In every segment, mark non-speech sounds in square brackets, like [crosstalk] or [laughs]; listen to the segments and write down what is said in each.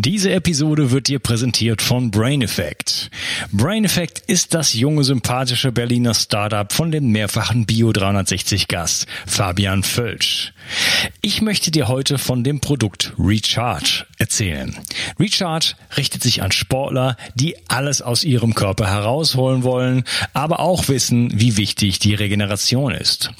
Diese Episode wird dir präsentiert von Brain Effect. Brain Effect ist das junge, sympathische Berliner Startup von dem mehrfachen Bio 360 Gast Fabian Völsch. Ich möchte dir heute von dem Produkt Recharge erzählen. Recharge richtet sich an Sportler, die alles aus ihrem Körper herausholen wollen, aber auch wissen, wie wichtig die Regeneration ist.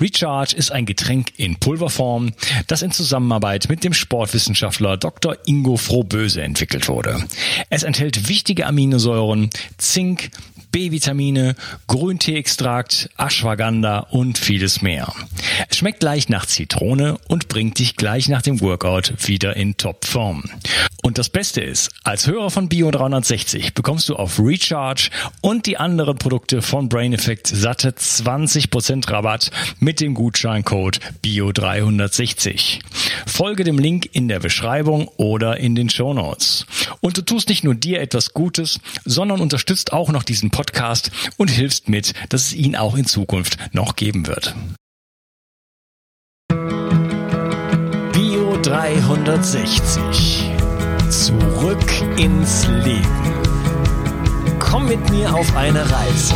Recharge ist ein Getränk in Pulverform, das in Zusammenarbeit mit dem Sportwissenschaftler Dr. Ingo Frohböse entwickelt wurde. Es enthält wichtige Aminosäuren, Zink, B-Vitamine, Grünteeextrakt, Ashwagandha und vieles mehr. Es schmeckt leicht nach Zitrone und bringt dich gleich nach dem Workout wieder in Topform. Und das Beste ist, als Hörer von Bio 360 bekommst du auf Recharge und die anderen Produkte von Brain Effect satte 20% Rabatt mit dem Gutscheincode Bio 360. Folge dem Link in der Beschreibung oder in den Show Notes. Und du tust nicht nur dir etwas Gutes, sondern unterstützt auch noch diesen Podcast und hilfst mit, dass es ihn auch in Zukunft noch geben wird. Bio 360. Zurück ins Leben. Komm mit mir auf eine Reise.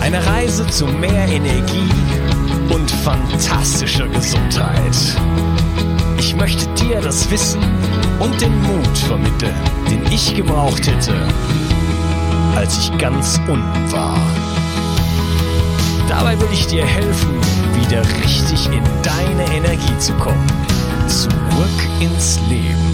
Eine Reise zu mehr Energie und fantastischer Gesundheit. Ich möchte dir das Wissen und den Mut vermitteln, den ich gebraucht hätte, als ich ganz unten war. Dabei will ich dir helfen, wieder richtig in deine Energie zu kommen. Zurück ins Leben.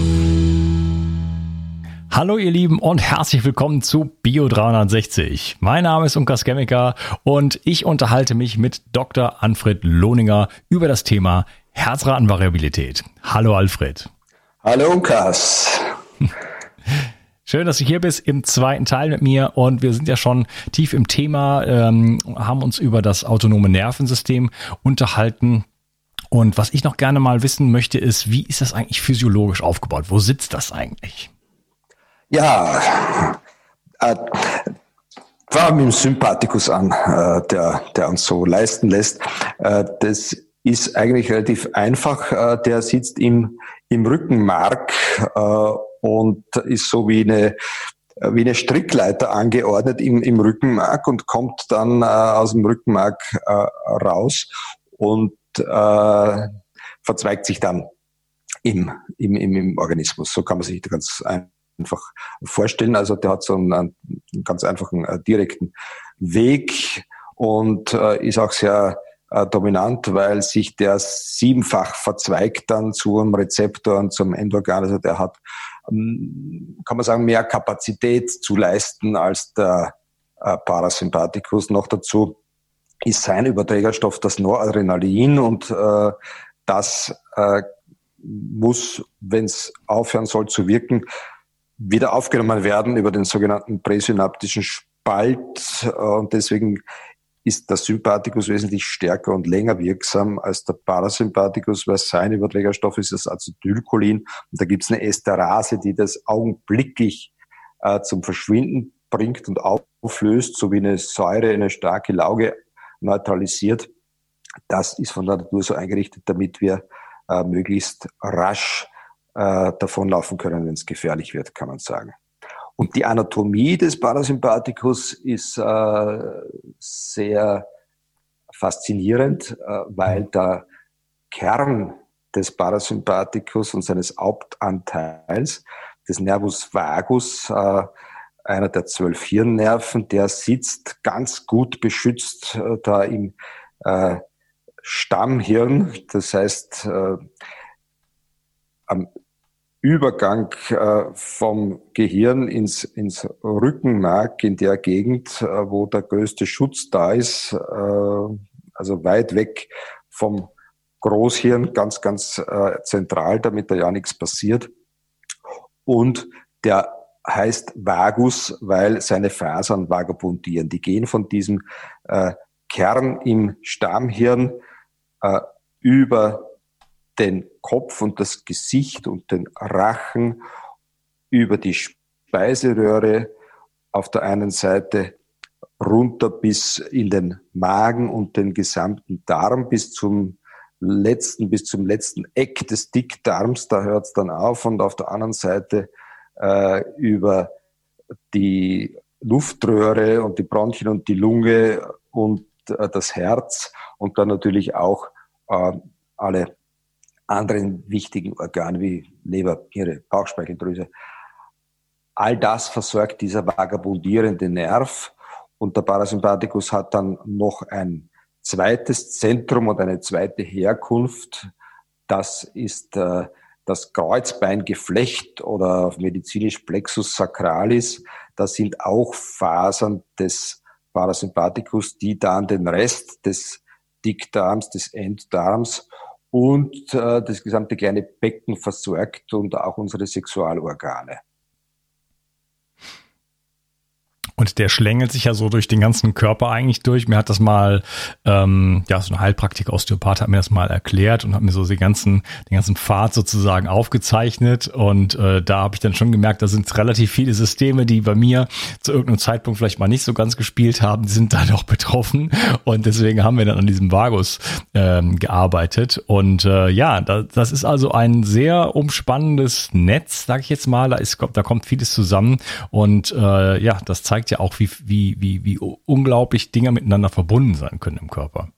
Hallo ihr Lieben und herzlich willkommen zu Bio 360. Mein Name ist Unkas Chemiker und ich unterhalte mich mit Dr. Anfred Lohninger über das Thema Herzratenvariabilität. Hallo Alfred. Hallo Unkas. [laughs] Schön, dass du hier bist im zweiten Teil mit mir und wir sind ja schon tief im Thema, ähm, haben uns über das autonome Nervensystem unterhalten. Und was ich noch gerne mal wissen möchte, ist, wie ist das eigentlich physiologisch aufgebaut? Wo sitzt das eigentlich? Ja, äh, fangen mit dem Sympathikus an, äh, der, der uns so leisten lässt. Äh, das ist eigentlich relativ einfach. Äh, der sitzt im, im Rückenmark äh, und ist so wie eine wie eine Strickleiter angeordnet im, im Rückenmark und kommt dann äh, aus dem Rückenmark äh, raus und äh, verzweigt sich dann im, im, im, im Organismus. So kann man sich ganz einfach vorstellen. Also der hat so einen, einen ganz einfachen äh, direkten Weg und äh, ist auch sehr äh, dominant, weil sich der siebenfach verzweigt dann zu einem Rezeptor und zum Endorgan. Also der hat, ähm, kann man sagen, mehr Kapazität zu leisten als der äh, Parasympathikus. Noch dazu ist sein Überträgerstoff das Noradrenalin und äh, das äh, muss, wenn es aufhören soll zu wirken, wieder aufgenommen werden über den sogenannten präsynaptischen Spalt. Äh, und deswegen ist der Sympathikus wesentlich stärker und länger wirksam als der Parasympathikus, weil sein Überträgerstoff ist das Acetylcholin. Und da gibt es eine Esterase, die das augenblicklich äh, zum Verschwinden bringt und auflöst, so wie eine Säure eine starke Lauge neutralisiert. Das ist von der Natur so eingerichtet, damit wir äh, möglichst rasch äh, davonlaufen können, wenn es gefährlich wird, kann man sagen. Und die Anatomie des Parasympathikus ist äh, sehr faszinierend, äh, weil der Kern des Parasympathikus und seines Hauptanteils, des Nervus vagus, äh, einer der zwölf Hirnnerven, der sitzt ganz gut beschützt äh, da im äh, Stammhirn, das heißt äh, am Übergang äh, vom Gehirn ins, ins Rückenmark in der Gegend, äh, wo der größte Schutz da ist, äh, also weit weg vom Großhirn, ganz, ganz zentral, damit da ja nichts passiert. Und der heißt Vagus, weil seine Fasern vagabundieren. Die gehen von diesem Kern im Stammhirn über den Kopf und das Gesicht und den Rachen über die Speiseröhre auf der einen Seite runter bis in den Magen und den gesamten Darm bis zum letzten, bis zum letzten Eck des Dickdarms, da hört es dann auf. Und auf der anderen Seite äh, über die Luftröhre und die Bronchien und die Lunge und äh, das Herz. Und dann natürlich auch äh, alle anderen wichtigen Organe wie Leber, Niere, Bauchspeicheldrüse. All das versorgt dieser vagabundierende Nerv und der Parasympathikus hat dann noch ein zweites Zentrum und eine zweite Herkunft. Das ist äh, das Kreuzbeingeflecht oder medizinisch Plexus sacralis. Das sind auch Fasern des Parasympathikus, die dann den Rest des Dickdarms, des Enddarms und äh, das gesamte kleine Becken versorgt und auch unsere Sexualorgane. Und der schlängelt sich ja so durch den ganzen Körper eigentlich durch. Mir hat das mal, ähm, ja, so ein Heilpraktiker Osteopath hat mir das mal erklärt und hat mir so den ganzen, den ganzen Pfad sozusagen aufgezeichnet. Und äh, da habe ich dann schon gemerkt, da sind relativ viele Systeme, die bei mir zu irgendeinem Zeitpunkt vielleicht mal nicht so ganz gespielt haben, sind da noch betroffen. Und deswegen haben wir dann an diesem Vagus ähm, gearbeitet. Und äh, ja, da, das ist also ein sehr umspannendes Netz, sage ich jetzt mal. Da, ist, da kommt vieles zusammen. Und äh, ja, das zeigt zeigt ja auch, wie, wie, wie, wie unglaublich Dinge miteinander verbunden sein können im Körper.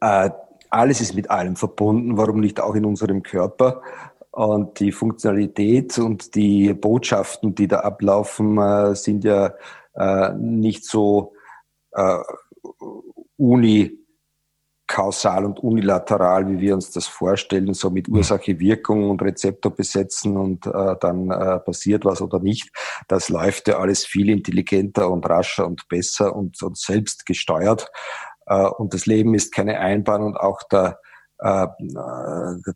Äh, alles ist mit allem verbunden, warum nicht auch in unserem Körper? Und die Funktionalität und die Botschaften, die da ablaufen, äh, sind ja äh, nicht so äh, uni kausal und unilateral, wie wir uns das vorstellen, so mit Ursache, Wirkung und Rezeptor besetzen und äh, dann äh, passiert was oder nicht. Das läuft ja alles viel intelligenter und rascher und besser und, und selbst gesteuert. Äh, und das Leben ist keine Einbahn und auch der, äh,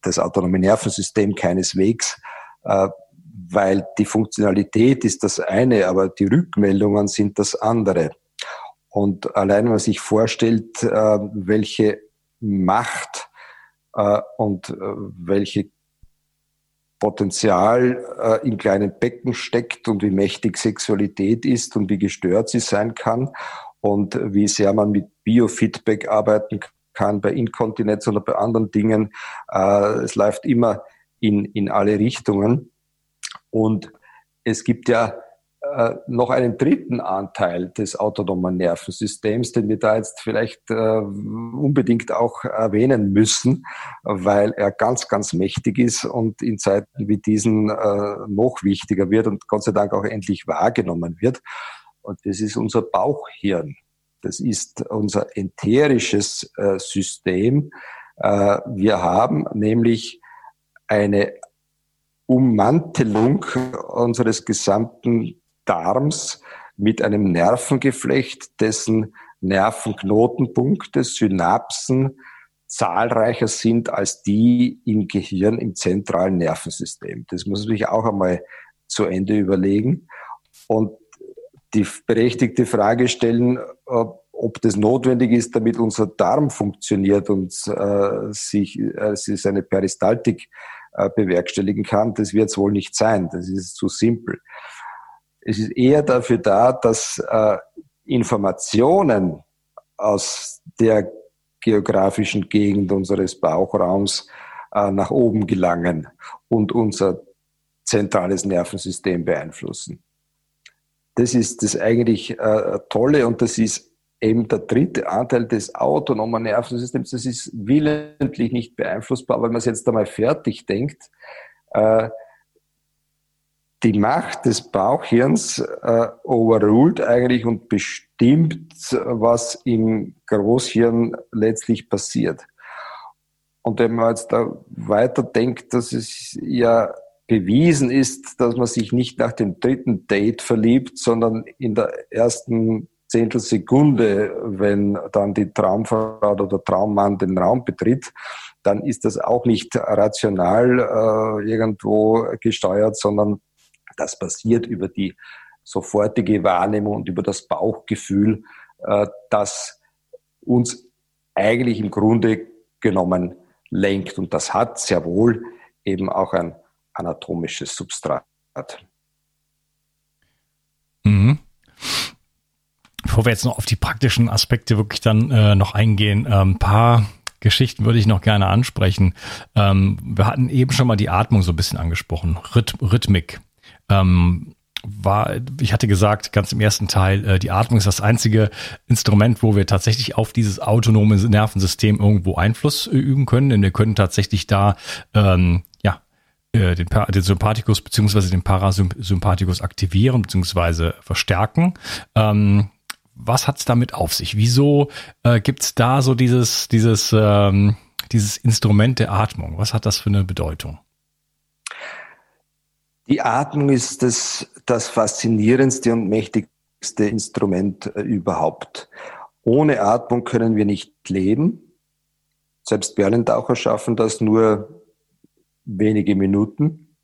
das autonome Nervensystem keineswegs. Äh, weil die Funktionalität ist das eine, aber die Rückmeldungen sind das andere. Und allein, wenn man sich vorstellt, welche Macht und welche Potenzial im kleinen Becken steckt und wie mächtig Sexualität ist und wie gestört sie sein kann und wie sehr man mit Biofeedback arbeiten kann bei Inkontinenz oder bei anderen Dingen. es läuft immer in, in alle Richtungen. Und es gibt ja äh, noch einen dritten Anteil des autonomen Nervensystems, den wir da jetzt vielleicht äh, unbedingt auch erwähnen müssen, weil er ganz, ganz mächtig ist und in Zeiten wie diesen äh, noch wichtiger wird und Gott sei Dank auch endlich wahrgenommen wird. Und das ist unser Bauchhirn. Das ist unser enterisches äh, System. Äh, wir haben nämlich eine Ummantelung unseres gesamten Darms mit einem Nervengeflecht, dessen Nervenknotenpunkte, Synapsen zahlreicher sind als die im Gehirn im zentralen Nervensystem. Das muss man sich auch einmal zu Ende überlegen und die berechtigte Frage stellen, ob, das notwendig ist, damit unser Darm funktioniert und äh, sich äh, seine Peristaltik äh, bewerkstelligen kann. Das wird es wohl nicht sein. Das ist zu simpel. Es ist eher dafür da, dass äh, Informationen aus der geografischen Gegend unseres Bauchraums äh, nach oben gelangen und unser zentrales Nervensystem beeinflussen. Das ist das eigentlich äh, Tolle und das ist eben der dritte Anteil des autonomen Nervensystems. Das ist willentlich nicht beeinflussbar, wenn man es jetzt einmal fertig denkt. Äh, die Macht des Bauchhirns äh, overruled eigentlich und bestimmt, was im Großhirn letztlich passiert. Und wenn man jetzt da weiter denkt, dass es ja bewiesen ist, dass man sich nicht nach dem dritten Date verliebt, sondern in der ersten Zehntelsekunde, wenn dann die Traumfrau oder Traummann den Raum betritt, dann ist das auch nicht rational äh, irgendwo gesteuert, sondern das passiert über die sofortige Wahrnehmung und über das Bauchgefühl, äh, das uns eigentlich im Grunde genommen lenkt. Und das hat sehr wohl eben auch ein anatomisches Substrat. Mhm. Bevor wir jetzt noch auf die praktischen Aspekte wirklich dann äh, noch eingehen, ein ähm, paar Geschichten würde ich noch gerne ansprechen. Ähm, wir hatten eben schon mal die Atmung so ein bisschen angesprochen, Rhyth Rhythmik. Ähm, war, ich hatte gesagt, ganz im ersten Teil, äh, die Atmung ist das einzige Instrument, wo wir tatsächlich auf dieses autonome Nervensystem irgendwo Einfluss äh, üben können, denn wir können tatsächlich da ähm, ja äh, den, den Sympathikus beziehungsweise den Parasympathikus aktivieren beziehungsweise verstärken. Ähm, was hat's damit auf sich? Wieso äh, gibt's da so dieses dieses ähm, dieses Instrument der Atmung? Was hat das für eine Bedeutung? Die Atmung ist das, das faszinierendste und mächtigste Instrument äh, überhaupt. Ohne Atmung können wir nicht leben. Selbst Berlentaucher schaffen das nur wenige Minuten.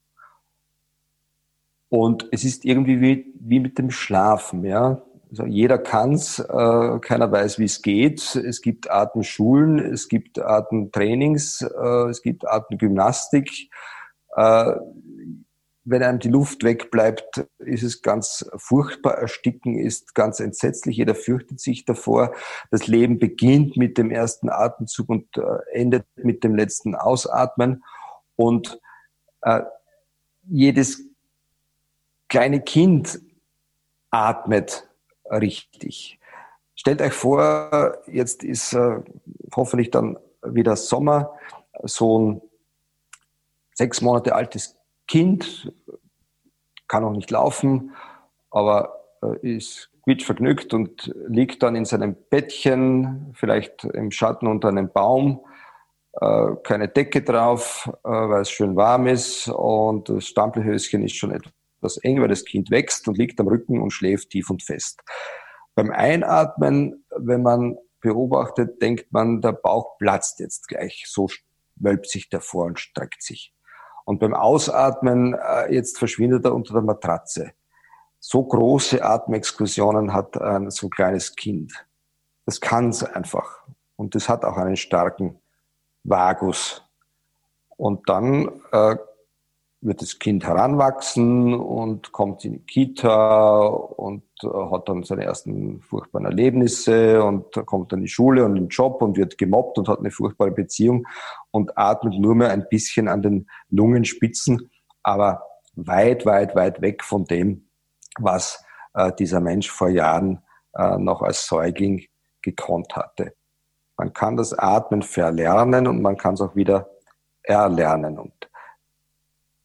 Und es ist irgendwie wie, wie mit dem Schlafen. Ja? Also jeder kann's, äh, keiner weiß, wie es geht. Es gibt Atemschulen, es gibt Atemtrainings, äh, es gibt Atemgymnastik. Äh, wenn einem die Luft wegbleibt, ist es ganz furchtbar. Ersticken ist ganz entsetzlich. Jeder fürchtet sich davor. Das Leben beginnt mit dem ersten Atemzug und äh, endet mit dem letzten Ausatmen. Und äh, jedes kleine Kind atmet richtig. Stellt euch vor, jetzt ist äh, hoffentlich dann wieder Sommer, so ein sechs Monate altes Kind, kann auch nicht laufen, aber äh, ist quietschvergnügt und liegt dann in seinem Bettchen, vielleicht im Schatten unter einem Baum, äh, keine Decke drauf, äh, weil es schön warm ist und das Stampelhöschen ist schon etwas eng, weil das Kind wächst und liegt am Rücken und schläft tief und fest. Beim Einatmen, wenn man beobachtet, denkt man, der Bauch platzt jetzt gleich. So wölbt sich der vor und streckt sich. Und beim Ausatmen, äh, jetzt verschwindet er unter der Matratze. So große Atemexkursionen hat ein so kleines Kind. Das kann es einfach. Und das hat auch einen starken Vagus. Und dann äh, wird das Kind heranwachsen und kommt in die Kita und äh, hat dann seine ersten furchtbaren Erlebnisse und kommt dann in die Schule und in den Job und wird gemobbt und hat eine furchtbare Beziehung und atmet nur mehr ein bisschen an den Lungenspitzen, aber weit, weit, weit weg von dem, was äh, dieser Mensch vor Jahren äh, noch als Säugling gekonnt hatte. Man kann das Atmen verlernen und man kann es auch wieder erlernen. Und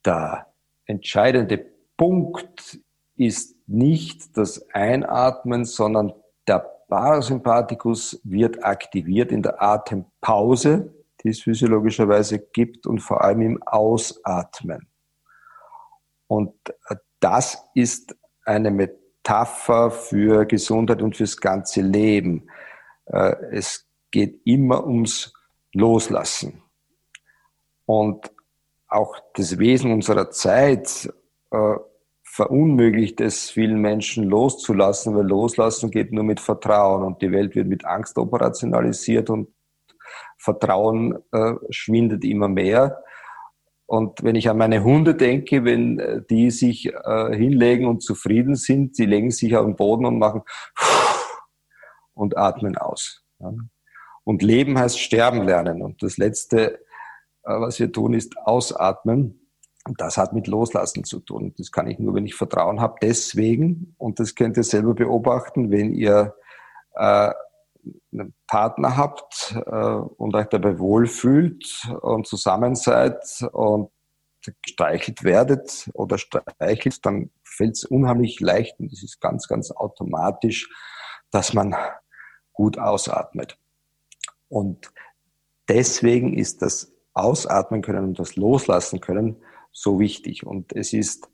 der entscheidende Punkt ist nicht das Einatmen, sondern der Parasympathikus wird aktiviert in der Atempause, die es physiologischerweise gibt und vor allem im Ausatmen. Und das ist eine Metapher für Gesundheit und fürs ganze Leben. Äh, es geht immer ums Loslassen. Und auch das Wesen unserer Zeit äh, verunmöglicht es vielen Menschen loszulassen, weil loslassen geht nur mit Vertrauen und die Welt wird mit Angst operationalisiert und Vertrauen äh, schwindet immer mehr. Und wenn ich an meine Hunde denke, wenn äh, die sich äh, hinlegen und zufrieden sind, sie legen sich auf den Boden und machen und atmen aus. Ja. Und Leben heißt sterben lernen. Und das Letzte, was wir tun, ist ausatmen. Und das hat mit Loslassen zu tun. Das kann ich nur, wenn ich Vertrauen habe. Deswegen, und das könnt ihr selber beobachten, wenn ihr äh, einen Partner habt äh, und euch dabei wohlfühlt und zusammen seid und gestreichelt werdet oder streichelt, dann fällt es unheimlich leicht und es ist ganz, ganz automatisch, dass man gut ausatmet. Und deswegen ist das ausatmen können und das loslassen können so wichtig. Und es ist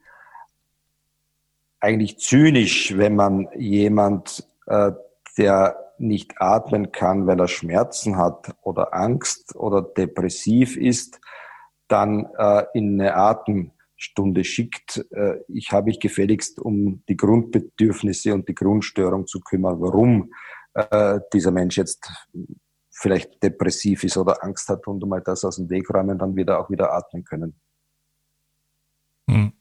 eigentlich zynisch, wenn man jemand, äh, der nicht atmen kann, weil er Schmerzen hat oder Angst oder depressiv ist, dann äh, in eine Atemstunde schickt. Äh, ich habe mich gefälligst um die Grundbedürfnisse und die Grundstörung zu kümmern, warum dieser Mensch jetzt vielleicht depressiv ist oder Angst hat und mal das aus dem Weg räumen, dann wieder auch wieder atmen können. Hm.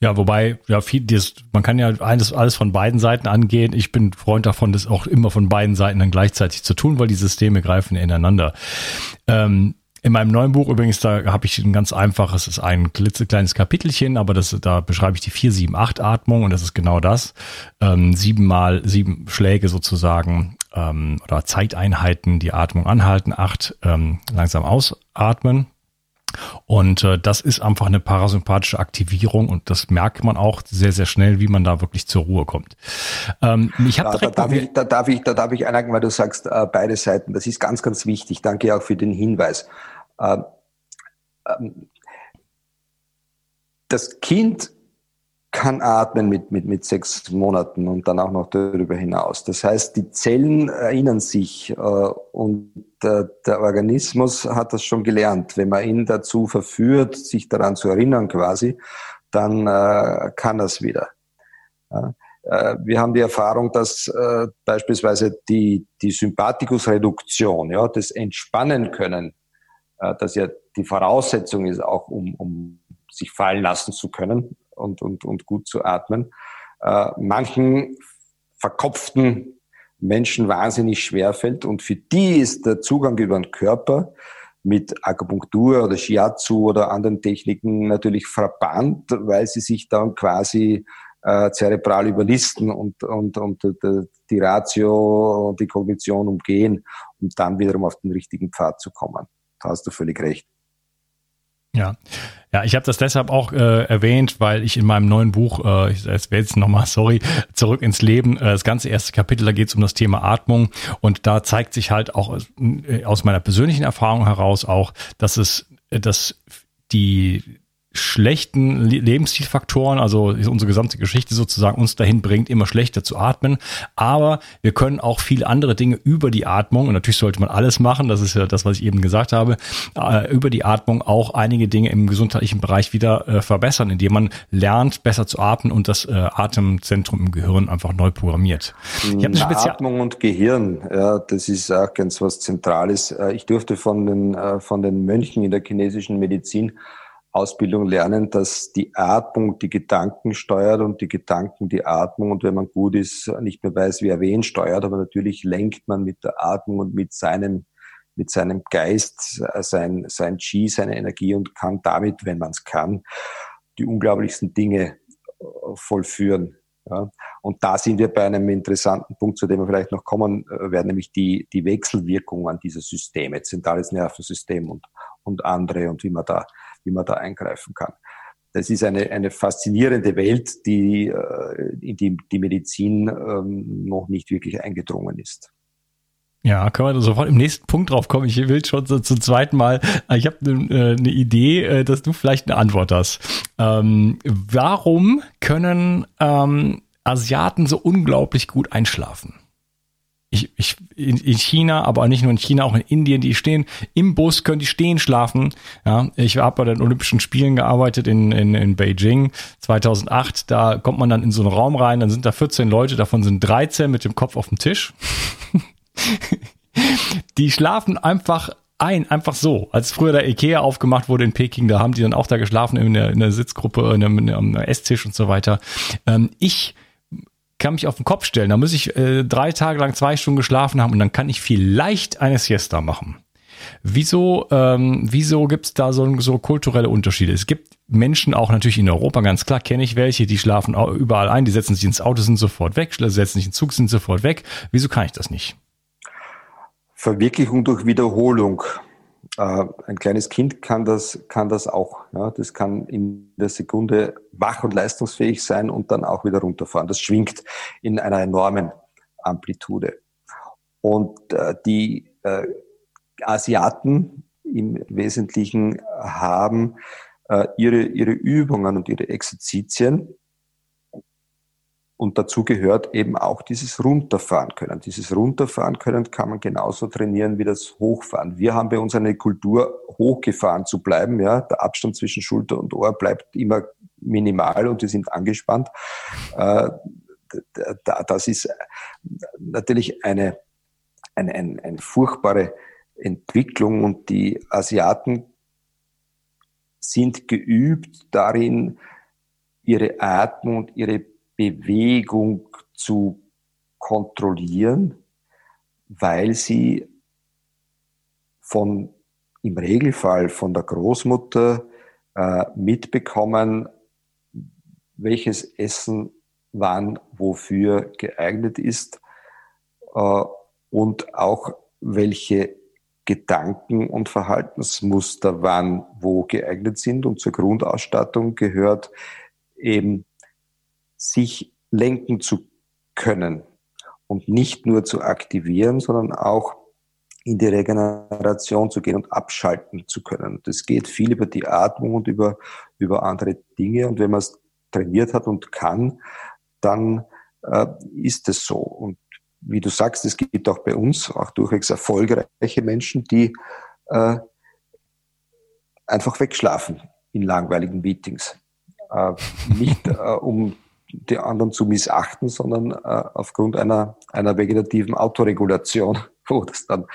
Ja, wobei, ja, viel, das, man kann ja alles, alles von beiden Seiten angehen. Ich bin Freund davon, das auch immer von beiden Seiten dann gleichzeitig zu tun, weil die Systeme greifen ineinander. Ähm, in meinem neuen Buch übrigens, da habe ich ein ganz einfaches, es ist ein klitzekleines Kapitelchen, aber das, da beschreibe ich die 4-7-8-Atmung und das ist genau das. Ähm, siebenmal sieben Schläge sozusagen ähm, oder Zeiteinheiten, die Atmung anhalten, acht ähm, langsam ausatmen, und äh, das ist einfach eine parasympathische Aktivierung und das merkt man auch sehr, sehr schnell, wie man da wirklich zur Ruhe kommt. Ähm, ich direkt da, darf ich, da, darf ich, da darf ich einhaken, weil du sagst, äh, beide Seiten. Das ist ganz, ganz wichtig. Danke auch für den Hinweis. Ähm, das Kind kann atmen mit, mit, mit sechs Monaten und dann auch noch darüber hinaus. Das heißt, die Zellen erinnern sich äh, und der, der Organismus hat das schon gelernt. Wenn man ihn dazu verführt, sich daran zu erinnern quasi, dann äh, kann das wieder. Ja. Äh, wir haben die Erfahrung, dass äh, beispielsweise die, die Sympathikusreduktion, ja, das Entspannen können, äh, das ja die Voraussetzung ist auch, um, um sich fallen lassen zu können, und, und, und gut zu atmen. Äh, manchen verkopften Menschen wahnsinnig schwer fällt und für die ist der Zugang über den Körper mit Akupunktur oder Shiatsu oder anderen Techniken natürlich verbannt, weil sie sich dann quasi äh, zerebral überlisten und, und, und die Ratio und die Kognition umgehen, um dann wiederum auf den richtigen Pfad zu kommen. Da hast du völlig recht. Ja, ja, ich habe das deshalb auch äh, erwähnt, weil ich in meinem neuen Buch, äh, ich werde jetzt nochmal, [laughs] sorry, zurück ins Leben, äh, das ganze erste Kapitel, da geht es um das Thema Atmung. Und da zeigt sich halt auch äh, aus meiner persönlichen Erfahrung heraus auch, dass es, dass die schlechten Lebensstilfaktoren, also unsere gesamte Geschichte sozusagen uns dahin bringt, immer schlechter zu atmen. Aber wir können auch viele andere Dinge über die Atmung, und natürlich sollte man alles machen, das ist ja das, was ich eben gesagt habe, äh, über die Atmung auch einige Dinge im gesundheitlichen Bereich wieder äh, verbessern, indem man lernt, besser zu atmen und das äh, Atemzentrum im Gehirn einfach neu programmiert. Ich eine Atmung und Gehirn, ja, das ist auch ganz was Zentrales. Ich durfte von den, von den Mönchen in der chinesischen Medizin Ausbildung lernen, dass die Atmung die Gedanken steuert und die Gedanken die Atmung. Und wenn man gut ist, nicht mehr weiß, wer wen steuert, aber natürlich lenkt man mit der Atmung und mit seinem, mit seinem Geist äh, sein, sein Chi, seine Energie und kann damit, wenn man es kann, die unglaublichsten Dinge äh, vollführen. Ja. Und da sind wir bei einem interessanten Punkt, zu dem wir vielleicht noch kommen äh, werden, nämlich die, die Wechselwirkung an diese Systeme, zentrales Nervensystem und, und andere und wie man da wie man da eingreifen kann. Das ist eine, eine faszinierende Welt, die, äh, in die die Medizin ähm, noch nicht wirklich eingedrungen ist. Ja, können wir sofort im nächsten Punkt drauf kommen. Ich will schon so zum zweiten Mal, ich habe eine ne Idee, äh, dass du vielleicht eine Antwort hast. Ähm, warum können ähm, Asiaten so unglaublich gut einschlafen? Ich, ich, in, in China, aber nicht nur in China, auch in Indien, die stehen im Bus, können die stehen schlafen. Ja, ich habe bei den Olympischen Spielen gearbeitet in, in, in Beijing 2008. Da kommt man dann in so einen Raum rein, dann sind da 14 Leute, davon sind 13 mit dem Kopf auf dem Tisch. [laughs] die schlafen einfach ein, einfach so. Als früher der Ikea aufgemacht wurde in Peking, da haben die dann auch da geschlafen in der, in der Sitzgruppe, in einem, in einem Esstisch und so weiter. Ähm, ich kann mich auf den Kopf stellen. Da muss ich äh, drei Tage lang zwei Stunden geschlafen haben und dann kann ich vielleicht eine Siesta machen. Wieso, ähm, wieso gibt's da so, so kulturelle Unterschiede? Es gibt Menschen auch natürlich in Europa, ganz klar kenne ich welche, die schlafen überall ein, die setzen sich ins Auto, sind sofort weg, setzen sich in Zug, sind sofort weg. Wieso kann ich das nicht? Verwirklichung durch Wiederholung. Äh, ein kleines Kind kann das, kann das auch. Ja? Das kann in der Sekunde wach und leistungsfähig sein und dann auch wieder runterfahren. Das schwingt in einer enormen Amplitude. Und äh, die äh, Asiaten im Wesentlichen haben äh, ihre, ihre Übungen und ihre Exerzitien und dazu gehört eben auch dieses Runterfahren können. Dieses Runterfahren können kann man genauso trainieren wie das Hochfahren. Wir haben bei uns eine Kultur, hochgefahren zu bleiben. Ja, der Abstand zwischen Schulter und Ohr bleibt immer minimal und wir sind angespannt. Äh, das ist natürlich eine, eine, eine, eine furchtbare Entwicklung und die Asiaten sind geübt darin, ihre Atmung und ihre Bewegung zu kontrollieren, weil sie von im Regelfall von der Großmutter äh, mitbekommen, welches Essen wann wofür geeignet ist äh, und auch welche Gedanken und Verhaltensmuster wann wo geeignet sind. Und zur Grundausstattung gehört eben, sich lenken zu können und nicht nur zu aktivieren, sondern auch in die Regeneration zu gehen und abschalten zu können. Das geht viel über die Atmung und über, über andere Dinge. Und wenn man es trainiert hat und kann, dann äh, ist es so. Und wie du sagst, es gibt auch bei uns auch durchwegs erfolgreiche Menschen, die äh, einfach wegschlafen in langweiligen Meetings. Äh, nicht äh, um die anderen zu missachten, sondern äh, aufgrund einer, einer vegetativen Autoregulation, [laughs] wo das, dann,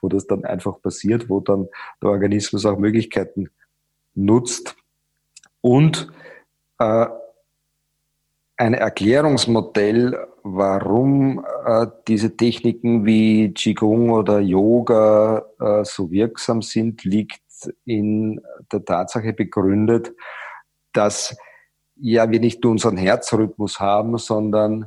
wo das dann einfach passiert, wo dann der Organismus auch Möglichkeiten nutzt. Und äh, ein Erklärungsmodell, warum äh, diese Techniken wie Qigong oder Yoga äh, so wirksam sind, liegt in der Tatsache begründet, dass ja wir nicht nur unseren Herzrhythmus haben, sondern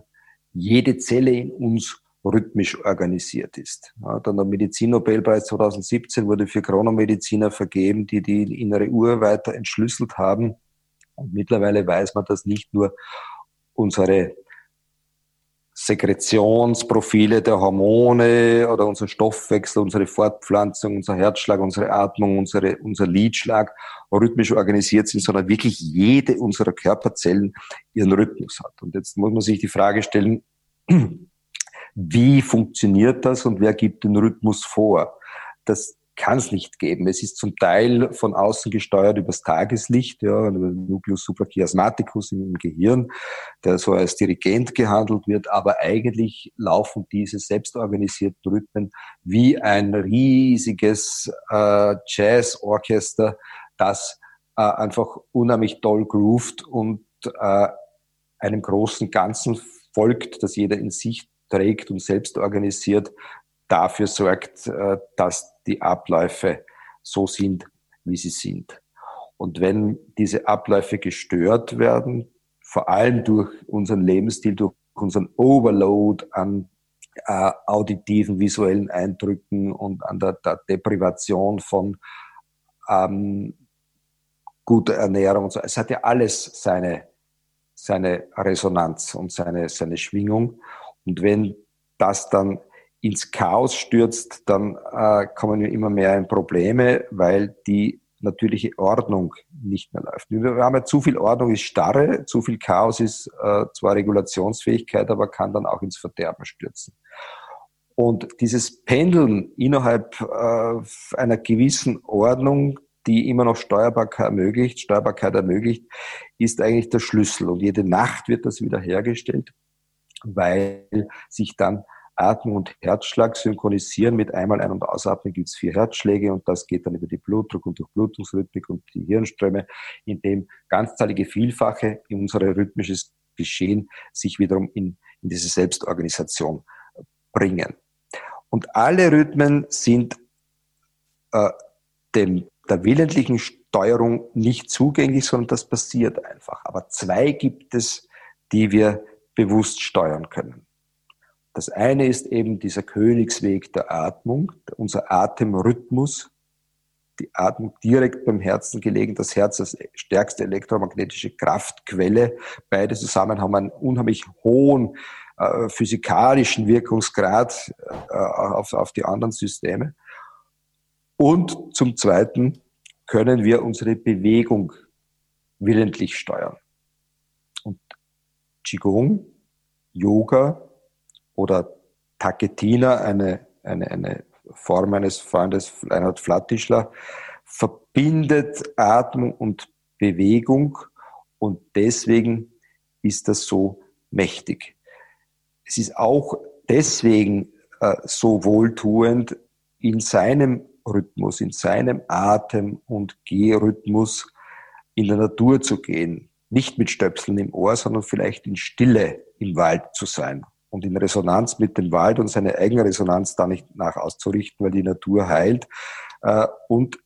jede Zelle in uns rhythmisch organisiert ist. Ja, dann der Medizinnobelpreis 2017 wurde für Chronomediziner vergeben, die die innere Uhr weiter entschlüsselt haben. Und mittlerweile weiß man, dass nicht nur unsere Sekretionsprofile der Hormone oder unser Stoffwechsel, unsere Fortpflanzung, unser Herzschlag, unsere Atmung, unsere, unser Lidschlag rhythmisch organisiert sind, sondern wirklich jede unserer Körperzellen ihren Rhythmus hat. Und jetzt muss man sich die Frage stellen, [clears throat] wie funktioniert das und wer gibt den Rhythmus vor? Das kann es nicht geben. Es ist zum Teil von außen gesteuert übers Tageslicht, ja, über den Nucleus suprachiasmaticus im Gehirn, der so als Dirigent gehandelt wird, aber eigentlich laufen diese selbstorganisierten Rhythmen wie ein riesiges äh, Jazzorchester, das äh, einfach unheimlich toll groovt und äh, einem großen Ganzen folgt, das jeder in sich trägt und selbst organisiert, dafür sorgt, äh, dass die Abläufe so sind, wie sie sind. Und wenn diese Abläufe gestört werden, vor allem durch unseren Lebensstil, durch unseren Overload an äh, auditiven, visuellen Eindrücken und an der, der Deprivation von ähm, guter Ernährung und so. Es hat ja alles seine, seine Resonanz und seine, seine Schwingung. Und wenn das dann ins Chaos stürzt, dann äh, kommen wir immer mehr in Probleme, weil die natürliche Ordnung nicht mehr läuft. Wir haben ja zu viel Ordnung ist Starre, zu viel Chaos ist äh, zwar Regulationsfähigkeit, aber kann dann auch ins Verderben stürzen. Und dieses Pendeln innerhalb äh, einer gewissen Ordnung, die immer noch Steuerbarkeit ermöglicht, Steuerbarkeit ermöglicht, ist eigentlich der Schlüssel. Und jede Nacht wird das wieder hergestellt, weil sich dann Atmung und Herzschlag synchronisieren. Mit einmal Ein- und Ausatmen gibt es vier Herzschläge und das geht dann über die Blutdruck- und Durchblutungsrhythmik und die Hirnströme, in dem ganzzahlige Vielfache in unser rhythmisches Geschehen sich wiederum in, in diese Selbstorganisation bringen. Und alle Rhythmen sind äh, dem, der willentlichen Steuerung nicht zugänglich, sondern das passiert einfach. Aber zwei gibt es, die wir bewusst steuern können. Das eine ist eben dieser Königsweg der Atmung, unser Atemrhythmus, die Atmung direkt beim Herzen gelegen, das Herz als stärkste elektromagnetische Kraftquelle. Beide zusammen haben einen unheimlich hohen äh, physikalischen Wirkungsgrad äh, auf, auf die anderen Systeme. Und zum Zweiten können wir unsere Bewegung willentlich steuern. Und Qigong, Yoga, oder Taketina, eine, eine, eine Form eines Freundes Reinhard Flattischler, verbindet Atmung und Bewegung und deswegen ist das so mächtig. Es ist auch deswegen äh, so wohltuend, in seinem Rhythmus, in seinem Atem- und Gehrhythmus in der Natur zu gehen. nicht mit Stöpseln im Ohr, sondern vielleicht in Stille im Wald zu sein und in Resonanz mit dem Wald und seine eigene Resonanz da nicht nach auszurichten, weil die Natur heilt. Äh, und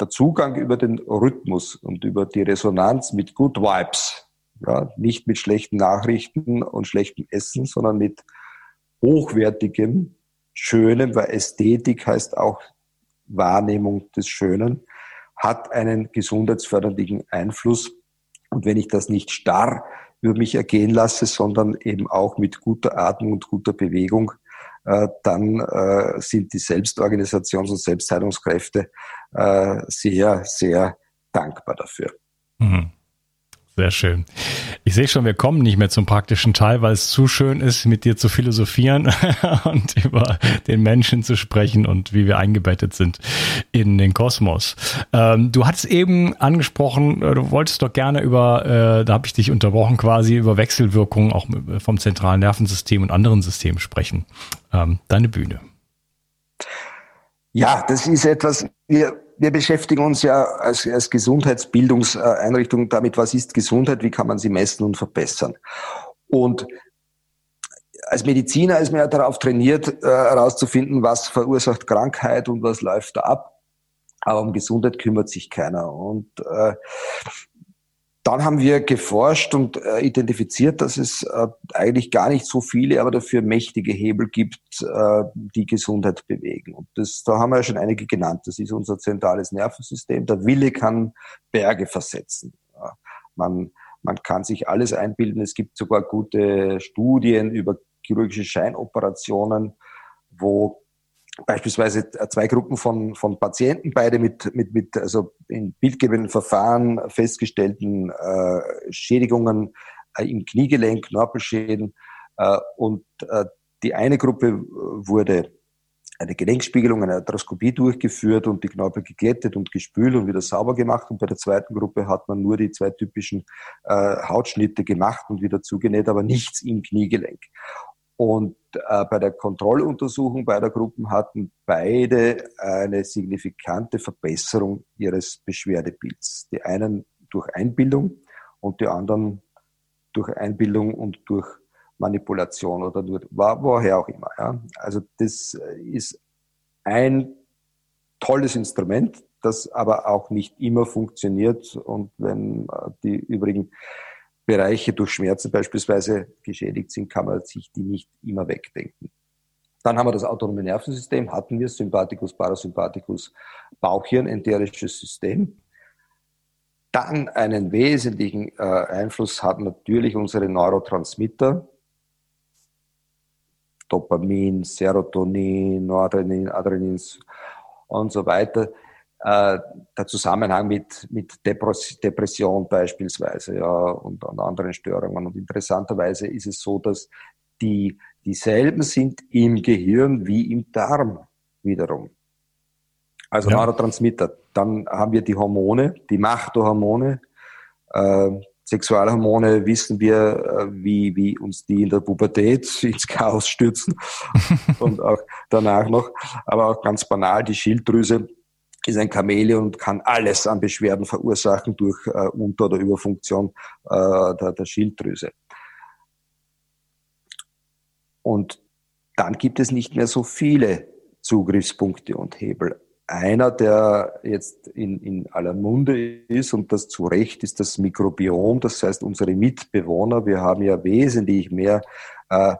der Zugang über den Rhythmus und über die Resonanz mit Good Vibes, ja, nicht mit schlechten Nachrichten und schlechtem Essen, sondern mit hochwertigem, schönem, weil Ästhetik heißt auch Wahrnehmung des Schönen, hat einen gesundheitsförderlichen Einfluss. Und wenn ich das nicht starr über mich ergehen lasse, sondern eben auch mit guter Atmung und guter Bewegung, äh, dann äh, sind die Selbstorganisations- und Selbstheilungskräfte äh, sehr, sehr dankbar dafür. Mhm. Sehr schön. Ich sehe schon, wir kommen nicht mehr zum praktischen Teil, weil es zu schön ist, mit dir zu philosophieren [laughs] und über den Menschen zu sprechen und wie wir eingebettet sind in den Kosmos. Ähm, du hattest eben angesprochen, äh, du wolltest doch gerne über, äh, da habe ich dich unterbrochen quasi, über Wechselwirkungen auch vom zentralen Nervensystem und anderen Systemen sprechen. Ähm, deine Bühne. Ja, das ist etwas, wir wir beschäftigen uns ja als, als Gesundheitsbildungseinrichtung damit, was ist Gesundheit, wie kann man sie messen und verbessern. Und als Mediziner ist man ja darauf trainiert, äh, herauszufinden, was verursacht Krankheit und was läuft da ab. Aber um Gesundheit kümmert sich keiner. Und äh, dann haben wir geforscht und äh, identifiziert, dass es äh, eigentlich gar nicht so viele, aber dafür mächtige Hebel gibt, äh, die Gesundheit bewegen. Und das, da haben wir ja schon einige genannt. Das ist unser zentrales Nervensystem. Der Wille kann Berge versetzen. Ja. Man, man kann sich alles einbilden. Es gibt sogar gute Studien über chirurgische Scheinoperationen, wo beispielsweise zwei Gruppen von, von Patienten, beide mit, mit, mit also in bildgebenden Verfahren festgestellten äh, Schädigungen äh, im Kniegelenk, Knorpelschäden. Äh, und äh, die eine Gruppe wurde eine Gelenkspiegelung, eine Arthroskopie durchgeführt und die Knorpel geglättet und gespült und wieder sauber gemacht. Und bei der zweiten Gruppe hat man nur die zwei typischen äh, Hautschnitte gemacht und wieder zugenäht, aber nichts im Kniegelenk. Und äh, bei der Kontrolluntersuchung beider Gruppen hatten beide eine signifikante Verbesserung ihres Beschwerdebilds. Die einen durch Einbildung und die anderen durch Einbildung und durch Manipulation oder durch, woher auch immer. Ja. Also das ist ein tolles Instrument, das aber auch nicht immer funktioniert. Und wenn äh, die übrigen Bereiche durch Schmerzen beispielsweise geschädigt sind, kann man sich die nicht immer wegdenken. Dann haben wir das autonome Nervensystem, hatten wir Sympathikus, Parasympathikus, Bauchhirn, enterisches System. Dann einen wesentlichen äh, Einfluss hat natürlich unsere Neurotransmitter, Dopamin, Serotonin, Noradrenalin, Adrenalin und so weiter äh, der Zusammenhang mit, mit Depression beispielsweise ja, und, und anderen Störungen. Und interessanterweise ist es so, dass die dieselben sind im Gehirn wie im Darm wiederum. Also ja. Neurotransmitter. Dann haben wir die Hormone, die Machthormone, äh, Sexualhormone wissen wir, äh, wie, wie uns die in der Pubertät [laughs] ins Chaos stürzen [laughs] und auch danach noch. Aber auch ganz banal die Schilddrüse ist ein Chamäleon und kann alles an Beschwerden verursachen durch äh, Unter- oder Überfunktion äh, der, der Schilddrüse. Und dann gibt es nicht mehr so viele Zugriffspunkte und Hebel. Einer, der jetzt in, in aller Munde ist und das zu Recht ist das Mikrobiom, das heißt unsere Mitbewohner. Wir haben ja wesentlich mehr äh,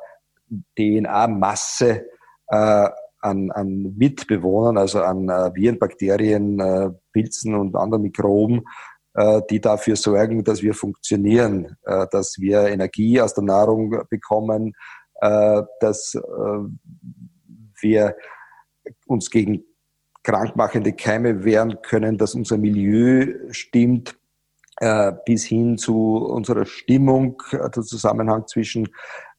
DNA-Masse äh, an, an Mitbewohnern, also an äh, Viren, Bakterien, äh, Pilzen und anderen Mikroben, äh, die dafür sorgen, dass wir funktionieren, dass wir Energie aus der Nahrung bekommen, dass wir uns gegen krankmachende Keime wehren können, dass unser Milieu stimmt, bis hin zu unserer Stimmung, der Zusammenhang zwischen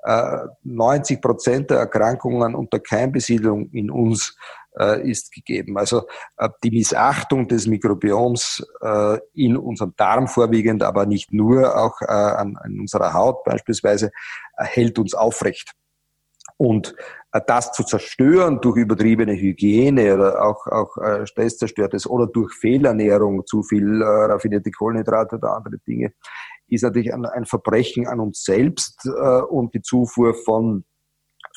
90 äh, Prozent der Erkrankungen unter Keimbesiedlung in uns äh, ist gegeben. Also äh, die Missachtung des Mikrobioms in unserem Darm vorwiegend, aber nicht nur, auch an, unserer Haut beispielsweise, hält uns aufrecht. Und das zu zerstören durch übertriebene Hygiene oder auch, auch Stresszerstörtes oder durch Fehlernährung, zu viel raffinierte Kohlenhydrate oder andere Dinge, ist natürlich ein, ein Verbrechen an uns selbst äh, und die Zufuhr von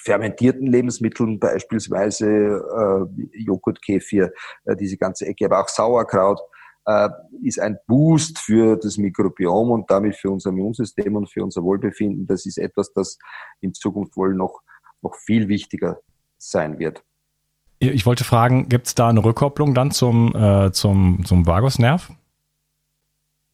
fermentierten Lebensmitteln, beispielsweise äh, Joghurt, Kefir, äh, diese ganze Ecke, aber auch Sauerkraut, äh, ist ein Boost für das Mikrobiom und damit für unser Immunsystem und für unser Wohlbefinden. Das ist etwas, das in Zukunft wohl noch, noch viel wichtiger sein wird. Ich wollte fragen, gibt es da eine Rückkopplung dann zum, äh, zum, zum Vagusnerv?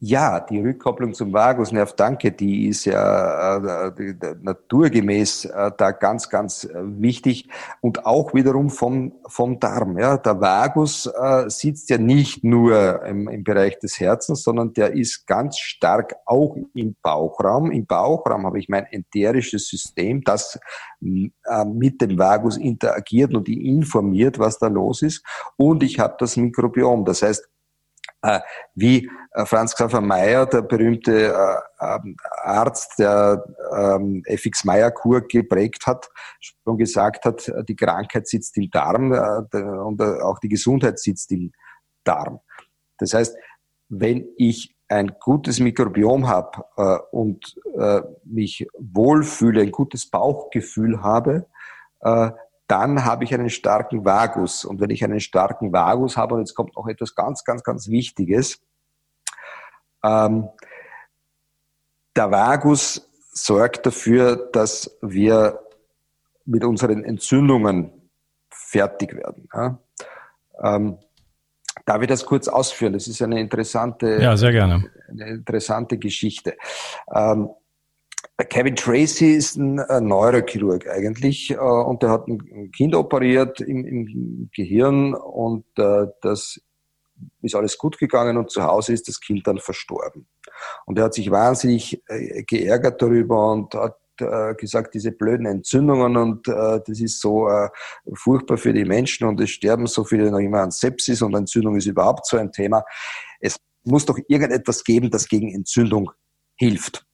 Ja, die Rückkopplung zum Vagusnerv, danke, die ist ja äh, naturgemäß äh, da ganz, ganz äh, wichtig und auch wiederum vom, vom Darm. Ja. Der Vagus äh, sitzt ja nicht nur im, im Bereich des Herzens, sondern der ist ganz stark auch im Bauchraum. Im Bauchraum habe ich mein enterisches System, das äh, mit dem Vagus interagiert und informiert, was da los ist. Und ich habe das Mikrobiom. Das heißt, äh, wie äh, Franz Xaver Meyer, der berühmte äh, ähm, Arzt, der ähm, FX Meyer-Kur geprägt hat, schon gesagt hat, die Krankheit sitzt im Darm und auch die Gesundheit sitzt im Darm. Das heißt, wenn ich ein gutes Mikrobiom habe und mich wohlfühle, ein gutes Bauchgefühl habe, dann habe ich einen starken Vagus. Und wenn ich einen starken Vagus habe, und jetzt kommt noch etwas ganz, ganz, ganz Wichtiges, ähm, der Vagus sorgt dafür, dass wir mit unseren Entzündungen fertig werden. Ja? Ähm, darf ich das kurz ausführen? Das ist eine interessante, ja, sehr gerne. Eine interessante Geschichte. Ähm, Kevin Tracy ist ein Neurochirurg eigentlich äh, und der hat ein Kind operiert im, im Gehirn und äh, das ist alles gut gegangen und zu Hause ist das Kind dann verstorben. Und er hat sich wahnsinnig äh, geärgert darüber und hat gesagt, diese blöden Entzündungen und das ist so furchtbar für die Menschen und es sterben so viele noch immer an Sepsis und Entzündung ist überhaupt so ein Thema. Es muss doch irgendetwas geben, das gegen Entzündung hilft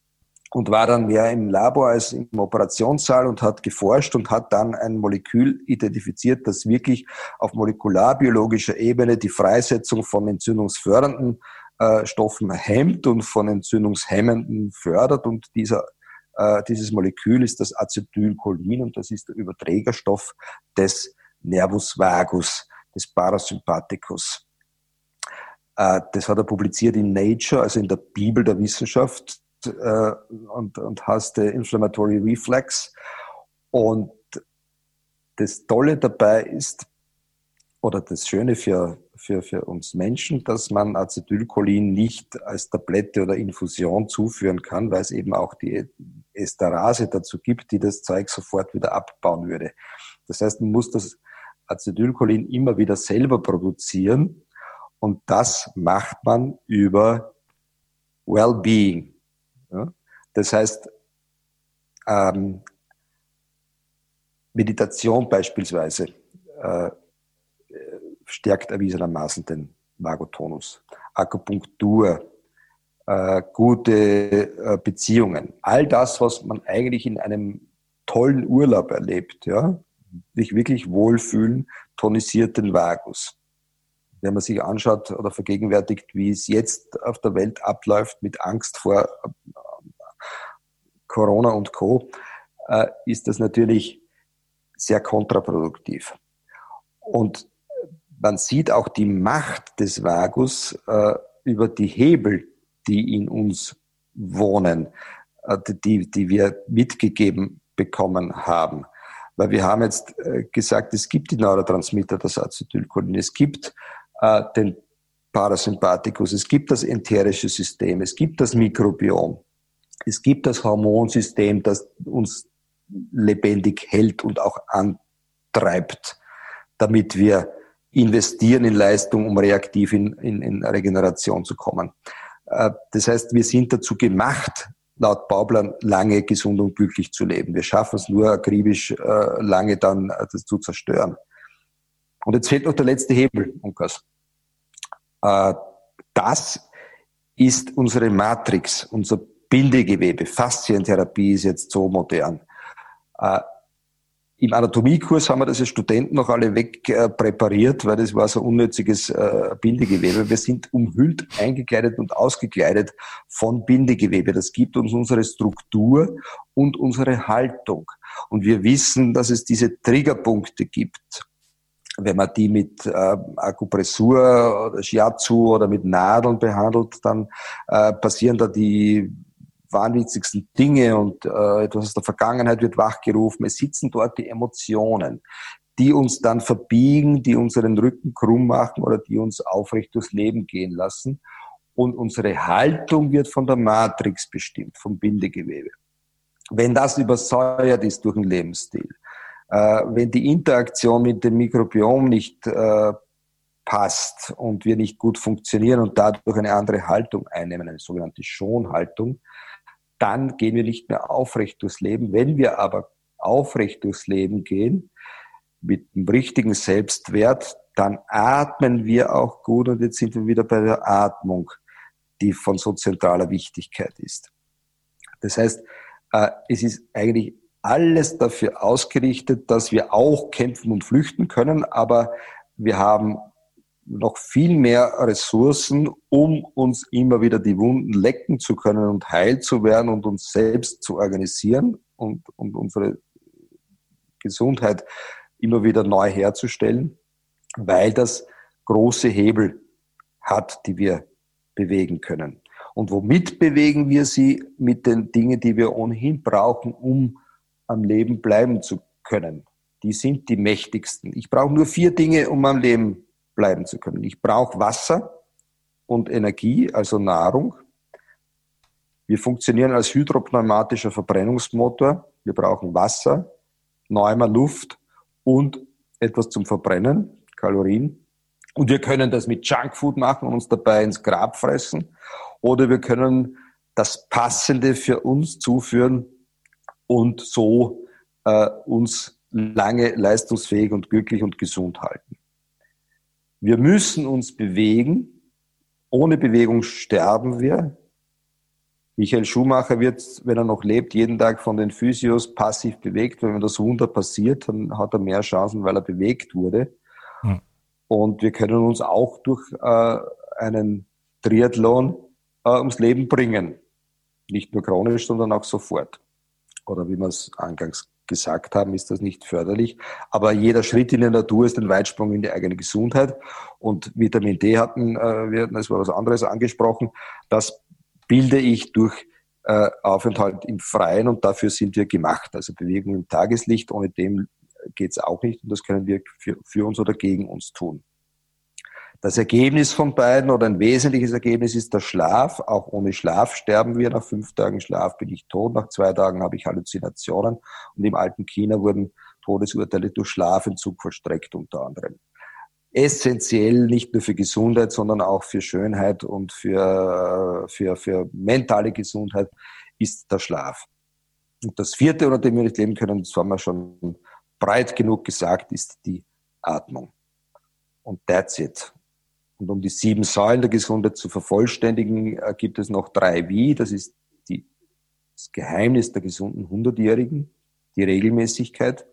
und war dann mehr im Labor als im Operationssaal und hat geforscht und hat dann ein Molekül identifiziert, das wirklich auf molekularbiologischer Ebene die Freisetzung von entzündungsfördernden äh, Stoffen hemmt und von entzündungshemmenden fördert. Und dieser, äh, dieses Molekül ist das Acetylcholin und das ist der Überträgerstoff des Nervus vagus, des Parasympathikus. Äh, das hat er publiziert in Nature, also in der Bibel der Wissenschaft äh, und, und hast den Inflammatory Reflex. Und das Tolle dabei ist, oder das Schöne für, für, für uns Menschen, dass man Acetylcholin nicht als Tablette oder Infusion zuführen kann, weil es eben auch die Esterase dazu gibt, die das Zeug sofort wieder abbauen würde. Das heißt, man muss das Acetylcholin immer wieder selber produzieren und das macht man über Wellbeing. Ja? Das heißt, ähm, Meditation beispielsweise äh, stärkt erwiesenermaßen den Vagotonus. Akupunktur, äh, gute äh, Beziehungen, all das, was man eigentlich in einem tollen Urlaub erlebt, ja, sich wirklich wohlfühlen, tonisiert den Vagus wenn man sich anschaut oder vergegenwärtigt, wie es jetzt auf der Welt abläuft mit Angst vor äh, Corona und Co., äh, ist das natürlich sehr kontraproduktiv. Und man sieht auch die Macht des Vagus äh, über die Hebel, die in uns wohnen, die, die wir mitgegeben bekommen haben. Weil wir haben jetzt gesagt, es gibt die Neurotransmitter, das Acetylcholin, es gibt äh, den Parasympathikus, es gibt das enterische System, es gibt das Mikrobiom, es gibt das Hormonsystem, das uns lebendig hält und auch antreibt, damit wir investieren in Leistung, um reaktiv in, in, in Regeneration zu kommen. Äh, das heißt, wir sind dazu gemacht, laut Bauplan lange gesund und glücklich zu leben. Wir schaffen es nur akribisch äh, lange dann äh, das zu zerstören. Und jetzt fehlt noch der letzte Hebel, Unkas. Äh, das ist unsere Matrix, unser Bindegewebe. Faszientherapie ist jetzt so modern. Äh, im Anatomiekurs haben wir das als Studenten noch alle wegpräpariert, weil das war so unnütziges äh, Bindegewebe. Wir sind umhüllt, eingekleidet und ausgekleidet von Bindegewebe. Das gibt uns unsere Struktur und unsere Haltung. Und wir wissen, dass es diese Triggerpunkte gibt. Wenn man die mit äh, Akupressur oder Shiatsu oder mit Nadeln behandelt, dann äh, passieren da die wahnwitzigsten Dinge und äh, etwas aus der Vergangenheit wird wachgerufen. Es sitzen dort die Emotionen, die uns dann verbiegen, die unseren Rücken krumm machen oder die uns aufrecht durchs Leben gehen lassen. Und unsere Haltung wird von der Matrix bestimmt, vom Bindegewebe. Wenn das übersäuert ist durch den Lebensstil, wenn die Interaktion mit dem Mikrobiom nicht äh, passt und wir nicht gut funktionieren und dadurch eine andere Haltung einnehmen, eine sogenannte Schonhaltung, dann gehen wir nicht mehr aufrecht durchs Leben. Wenn wir aber aufrecht durchs Leben gehen, mit dem richtigen Selbstwert, dann atmen wir auch gut und jetzt sind wir wieder bei der Atmung, die von so zentraler Wichtigkeit ist. Das heißt, äh, es ist eigentlich alles dafür ausgerichtet, dass wir auch kämpfen und flüchten können, aber wir haben noch viel mehr Ressourcen, um uns immer wieder die Wunden lecken zu können und heil zu werden und uns selbst zu organisieren und, und unsere Gesundheit immer wieder neu herzustellen, weil das große Hebel hat, die wir bewegen können. Und womit bewegen wir sie? Mit den Dingen, die wir ohnehin brauchen, um am Leben bleiben zu können. Die sind die mächtigsten. Ich brauche nur vier Dinge, um am Leben bleiben zu können. Ich brauche Wasser und Energie, also Nahrung. Wir funktionieren als hydropneumatischer Verbrennungsmotor. Wir brauchen Wasser, neumer Luft und etwas zum Verbrennen, Kalorien. Und wir können das mit Junkfood machen und uns dabei ins Grab fressen. Oder wir können das Passende für uns zuführen und so äh, uns lange leistungsfähig und glücklich und gesund halten. Wir müssen uns bewegen. Ohne Bewegung sterben wir. Michael Schumacher wird, wenn er noch lebt, jeden Tag von den Physios passiv bewegt. Wenn das Wunder passiert, dann hat er mehr Chancen, weil er bewegt wurde. Hm. Und wir können uns auch durch äh, einen Triathlon äh, ums Leben bringen. Nicht nur chronisch, sondern auch sofort. Oder wie wir es eingangs gesagt haben, ist das nicht förderlich. Aber jeder Schritt in der Natur ist ein Weitsprung in die eigene Gesundheit. Und Vitamin D hatten äh, wir, das war was anderes angesprochen, das bilde ich durch äh, Aufenthalt im Freien und dafür sind wir gemacht. Also Bewegung im Tageslicht, ohne dem geht es auch nicht und das können wir für, für uns oder gegen uns tun. Das Ergebnis von beiden oder ein wesentliches Ergebnis ist der Schlaf. Auch ohne Schlaf sterben wir. Nach fünf Tagen Schlaf bin ich tot. Nach zwei Tagen habe ich Halluzinationen. Und im alten China wurden Todesurteile durch Schlafentzug vollstreckt unter anderem. Essentiell nicht nur für Gesundheit, sondern auch für Schönheit und für, für, für mentale Gesundheit ist der Schlaf. Und das vierte, unter dem wir nicht leben können, das haben wir schon breit genug gesagt, ist die Atmung. Und that's it. Und um die sieben Säulen der Gesundheit zu vervollständigen, äh, gibt es noch drei Wie. Das ist die, das Geheimnis der gesunden Hundertjährigen, die Regelmäßigkeit.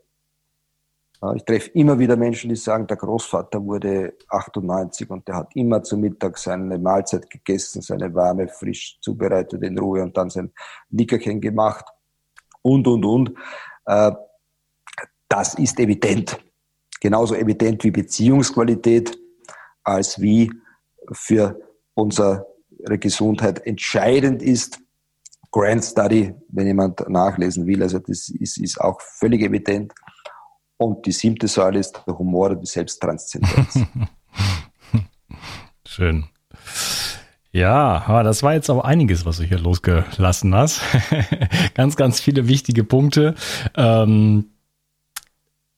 Ich treffe immer wieder Menschen, die sagen, der Großvater wurde 98 und der hat immer zu Mittag seine Mahlzeit gegessen, seine warme, frisch zubereitet in Ruhe und dann sein Nickerchen gemacht und, und, und. Äh, das ist evident. Genauso evident wie Beziehungsqualität als wie für unsere Gesundheit entscheidend ist. Grand Study, wenn jemand nachlesen will, also das ist, ist auch völlig evident. Und die siebte Säule ist der Humor und die Selbsttranszendenz. [laughs] Schön. Ja, aber das war jetzt aber einiges, was du hier losgelassen hast. [laughs] ganz, ganz viele wichtige Punkte. Ähm,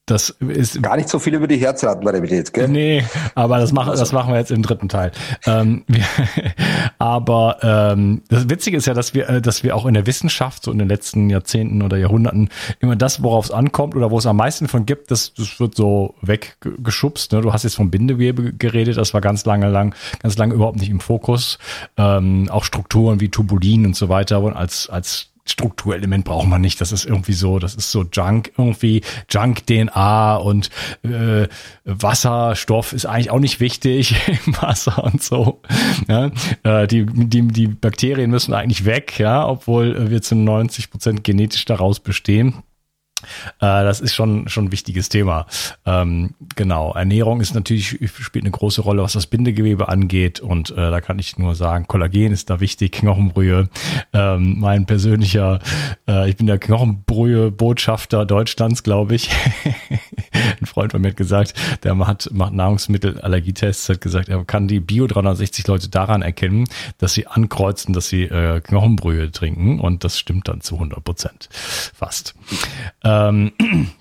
das ist gar nicht so viel über die Herzratenvariabilität, gell? Nee, aber das machen, das machen wir jetzt im dritten Teil. Ähm, wir, [laughs] aber ähm, das Witzige ist ja, dass wir, äh, dass wir auch in der Wissenschaft so in den letzten Jahrzehnten oder Jahrhunderten immer das, worauf es ankommt oder wo es am meisten von gibt, das, das wird so weggeschubst. Ne? Du hast jetzt vom Bindegewebe geredet, das war ganz lange lang, ganz lange überhaupt nicht im Fokus. Ähm, auch Strukturen wie Tubulin und so weiter wurden als als Strukturelement braucht man nicht. Das ist irgendwie so, das ist so Junk, irgendwie Junk-DNA und äh, Wasserstoff ist eigentlich auch nicht wichtig [laughs] im Wasser und so. Ja? Äh, die, die, die Bakterien müssen eigentlich weg, ja, obwohl wir zu 90 Prozent genetisch daraus bestehen. Äh, das ist schon, schon ein wichtiges Thema. Ähm, genau. Ernährung ist natürlich, spielt eine große Rolle, was das Bindegewebe angeht. Und äh, da kann ich nur sagen, Kollagen ist da wichtig, Knochenbrühe. Ähm, mein persönlicher, äh, ich bin der Knochenbrühe-Botschafter Deutschlands, glaube ich. [laughs] ein Freund von mir hat gesagt, der hat, macht Nahrungsmittelallergietests, hat gesagt, er kann die Bio 360 Leute daran erkennen, dass sie ankreuzen, dass sie äh, Knochenbrühe trinken. Und das stimmt dann zu 100 Prozent. Fast. Ähm, [clears throat]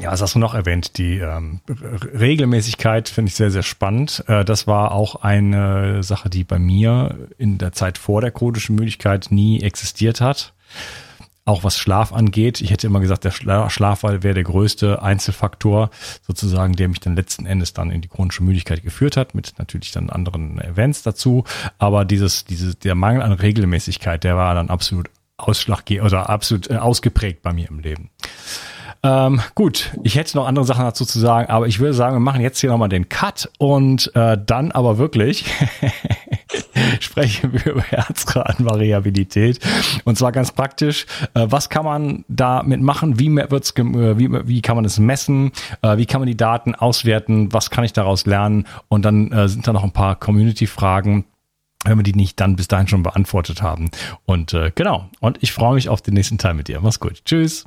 ja, was hast du noch erwähnt? Die ähm, Regelmäßigkeit finde ich sehr, sehr spannend. Äh, das war auch eine Sache, die bei mir in der Zeit vor der chronischen Müdigkeit nie existiert hat. Auch was Schlaf angeht. Ich hätte immer gesagt, der Schlaf wäre der größte Einzelfaktor, sozusagen, der mich dann letzten Endes dann in die chronische Müdigkeit geführt hat, mit natürlich dann anderen Events dazu. Aber dieses, dieses, der Mangel an Regelmäßigkeit, der war dann absolut ausschlaggebend oder absolut äh, ausgeprägt bei mir im Leben. Ähm, gut, ich hätte noch andere Sachen dazu zu sagen, aber ich würde sagen, wir machen jetzt hier nochmal den Cut und äh, dann aber wirklich [laughs] sprechen wir über Herzratenvariabilität. Und zwar ganz praktisch, äh, was kann man damit machen, wie, wird's, äh, wie, wie kann man es messen, äh, wie kann man die Daten auswerten, was kann ich daraus lernen und dann äh, sind da noch ein paar Community-Fragen, wenn wir die nicht dann bis dahin schon beantwortet haben. Und äh, genau, und ich freue mich auf den nächsten Teil mit dir. Mach's gut. Tschüss.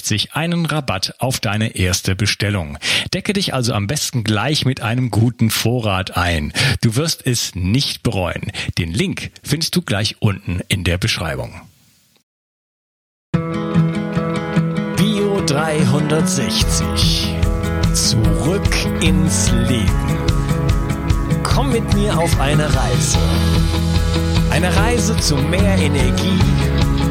einen Rabatt auf deine erste Bestellung. Decke dich also am besten gleich mit einem guten Vorrat ein. Du wirst es nicht bereuen. Den Link findest du gleich unten in der Beschreibung. Bio 360. Zurück ins Leben komm mit mir auf eine Reise. Eine Reise zu mehr Energie